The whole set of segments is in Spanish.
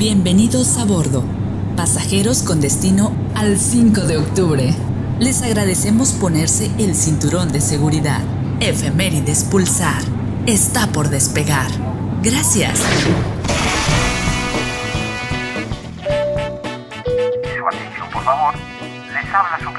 Bienvenidos a bordo, pasajeros con destino al 5 de octubre. Les agradecemos ponerse el cinturón de seguridad. Efemérides Pulsar está por despegar. Gracias. Por favor. Les habla su.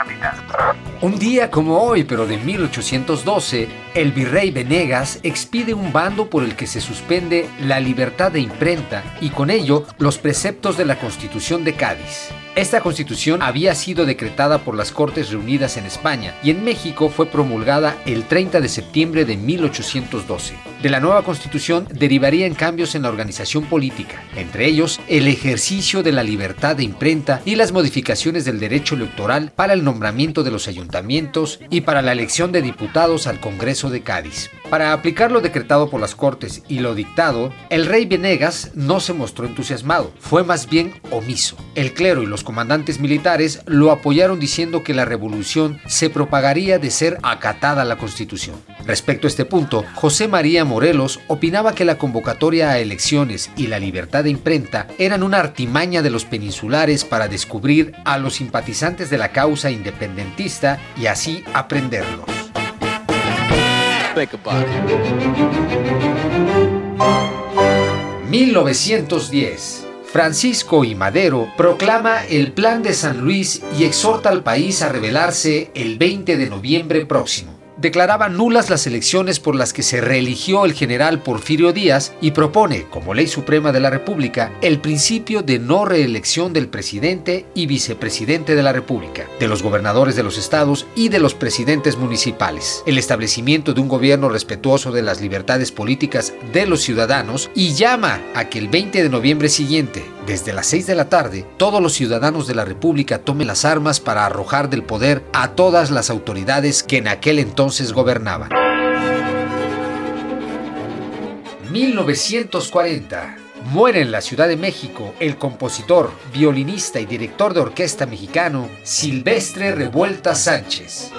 Un día como hoy, pero de 1812, el virrey Venegas expide un bando por el que se suspende la libertad de imprenta y con ello los preceptos de la Constitución de Cádiz. Esta constitución había sido decretada por las Cortes reunidas en España y en México fue promulgada el 30 de septiembre de 1812. De la nueva constitución derivarían cambios en la organización política, entre ellos el ejercicio de la libertad de imprenta y las modificaciones del derecho electoral para el nombramiento de los ayuntamientos y para la elección de diputados al Congreso de Cádiz. Para aplicar lo decretado por las Cortes y lo dictado, el rey Venegas no se mostró entusiasmado, fue más bien omiso. El clero y los comandantes militares lo apoyaron diciendo que la revolución se propagaría de ser acatada la Constitución. Respecto a este punto, José María Morelos opinaba que la convocatoria a elecciones y la libertad de imprenta eran una artimaña de los peninsulares para descubrir a los simpatizantes de la causa independentista y así aprenderlos. 1910 Francisco y Madero proclama el Plan de San Luis y exhorta al país a rebelarse el 20 de noviembre próximo declaraba nulas las elecciones por las que se reeligió el general Porfirio Díaz y propone, como ley suprema de la República, el principio de no reelección del presidente y vicepresidente de la República, de los gobernadores de los estados y de los presidentes municipales, el establecimiento de un gobierno respetuoso de las libertades políticas de los ciudadanos y llama a que el 20 de noviembre siguiente, desde las 6 de la tarde, todos los ciudadanos de la República tomen las armas para arrojar del poder a todas las autoridades que en aquel entonces gobernaban. 1940. Muere en la Ciudad de México el compositor, violinista y director de orquesta mexicano Silvestre Revuelta Sánchez.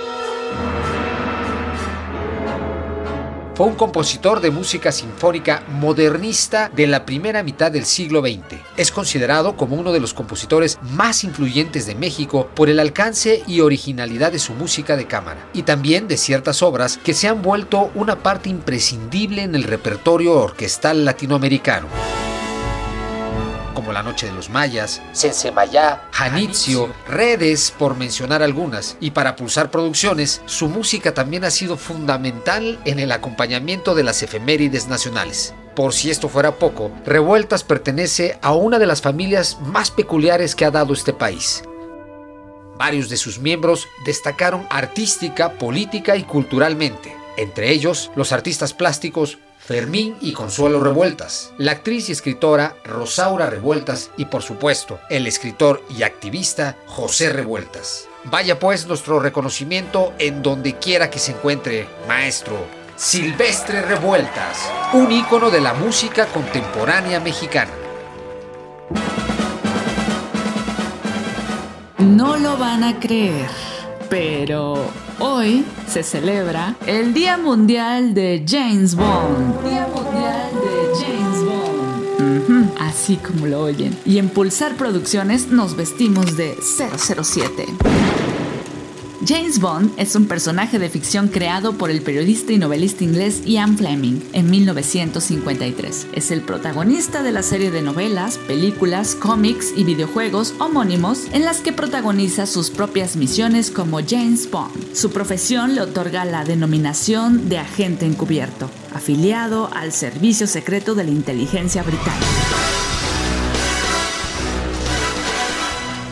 Fue un compositor de música sinfónica modernista de la primera mitad del siglo XX. Es considerado como uno de los compositores más influyentes de México por el alcance y originalidad de su música de cámara, y también de ciertas obras que se han vuelto una parte imprescindible en el repertorio orquestal latinoamericano como La Noche de los Mayas, Sensemayá, Janitzio, Redes, por mencionar algunas. Y para Pulsar Producciones, su música también ha sido fundamental en el acompañamiento de las efemérides nacionales. Por si esto fuera poco, Revueltas pertenece a una de las familias más peculiares que ha dado este país. Varios de sus miembros destacaron artística, política y culturalmente, entre ellos los artistas plásticos Fermín y Consuelo Revueltas, la actriz y escritora Rosaura Revueltas y por supuesto el escritor y activista José Revueltas. Vaya pues nuestro reconocimiento en donde quiera que se encuentre, maestro. Silvestre Revueltas, un ícono de la música contemporánea mexicana. No lo van a creer, pero Hoy se celebra el Día Mundial de James Bond. Día Mundial de James Bond. así como lo oyen. Y en Pulsar Producciones nos vestimos de 007. James Bond es un personaje de ficción creado por el periodista y novelista inglés Ian Fleming en 1953. Es el protagonista de la serie de novelas, películas, cómics y videojuegos homónimos en las que protagoniza sus propias misiones como James Bond. Su profesión le otorga la denominación de agente encubierto, afiliado al Servicio Secreto de la Inteligencia Británica.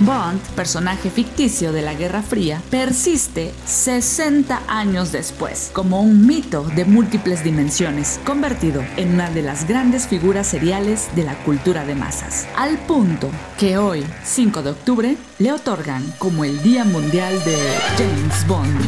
Bond, personaje ficticio de la Guerra Fría, persiste 60 años después como un mito de múltiples dimensiones, convertido en una de las grandes figuras seriales de la cultura de masas, al punto que hoy, 5 de octubre, le otorgan como el Día Mundial de James Bond.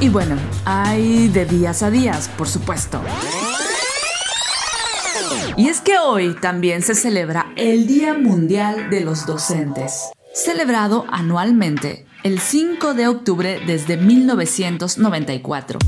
Y bueno, hay de días a días, por supuesto. Y es que hoy también se celebra el Día Mundial de los Docentes. celebrado anualmente el 5 de octubre desde 1994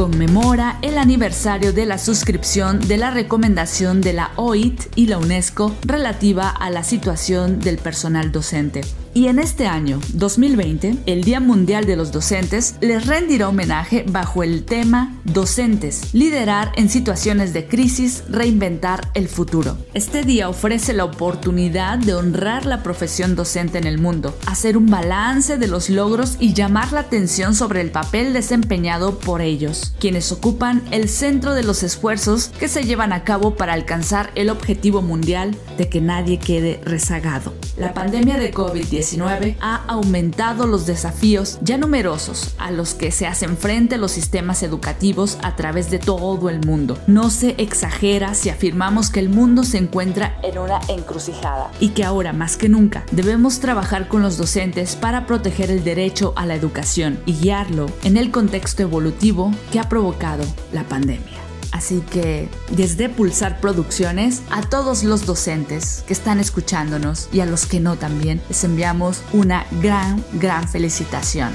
conmemora el aniversario de la suscripción de la recomendación de la OIT y la UNESCO relativa a la situación del personal docente. Y en este año, 2020, el Día Mundial de los Docentes les rendirá homenaje bajo el tema Docentes, liderar en situaciones de crisis, reinventar el futuro. Este día ofrece la oportunidad de honrar la profesión docente en el mundo, hacer un balance de los logros y llamar la atención sobre el papel desempeñado por ellos, quienes ocupan el centro de los esfuerzos que se llevan a cabo para alcanzar el objetivo mundial de que nadie quede rezagado. La pandemia de COVID-19 ha aumentado los desafíos ya numerosos a los que se hacen frente los sistemas educativos a través de todo el mundo. No se exagera si afirmamos que el mundo se encuentra en una encrucijada y que ahora más que nunca debemos trabajar con los docentes para proteger el derecho a la educación y guiarlo en el contexto evolutivo ha provocado la pandemia. Así que desde Pulsar Producciones, a todos los docentes que están escuchándonos y a los que no también, les enviamos una gran, gran felicitación.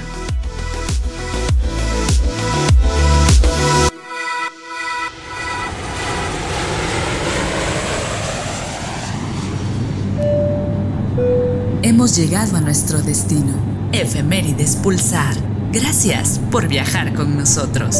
Hemos llegado a nuestro destino. Efemérides Pulsar. Gracias por viajar con nosotros.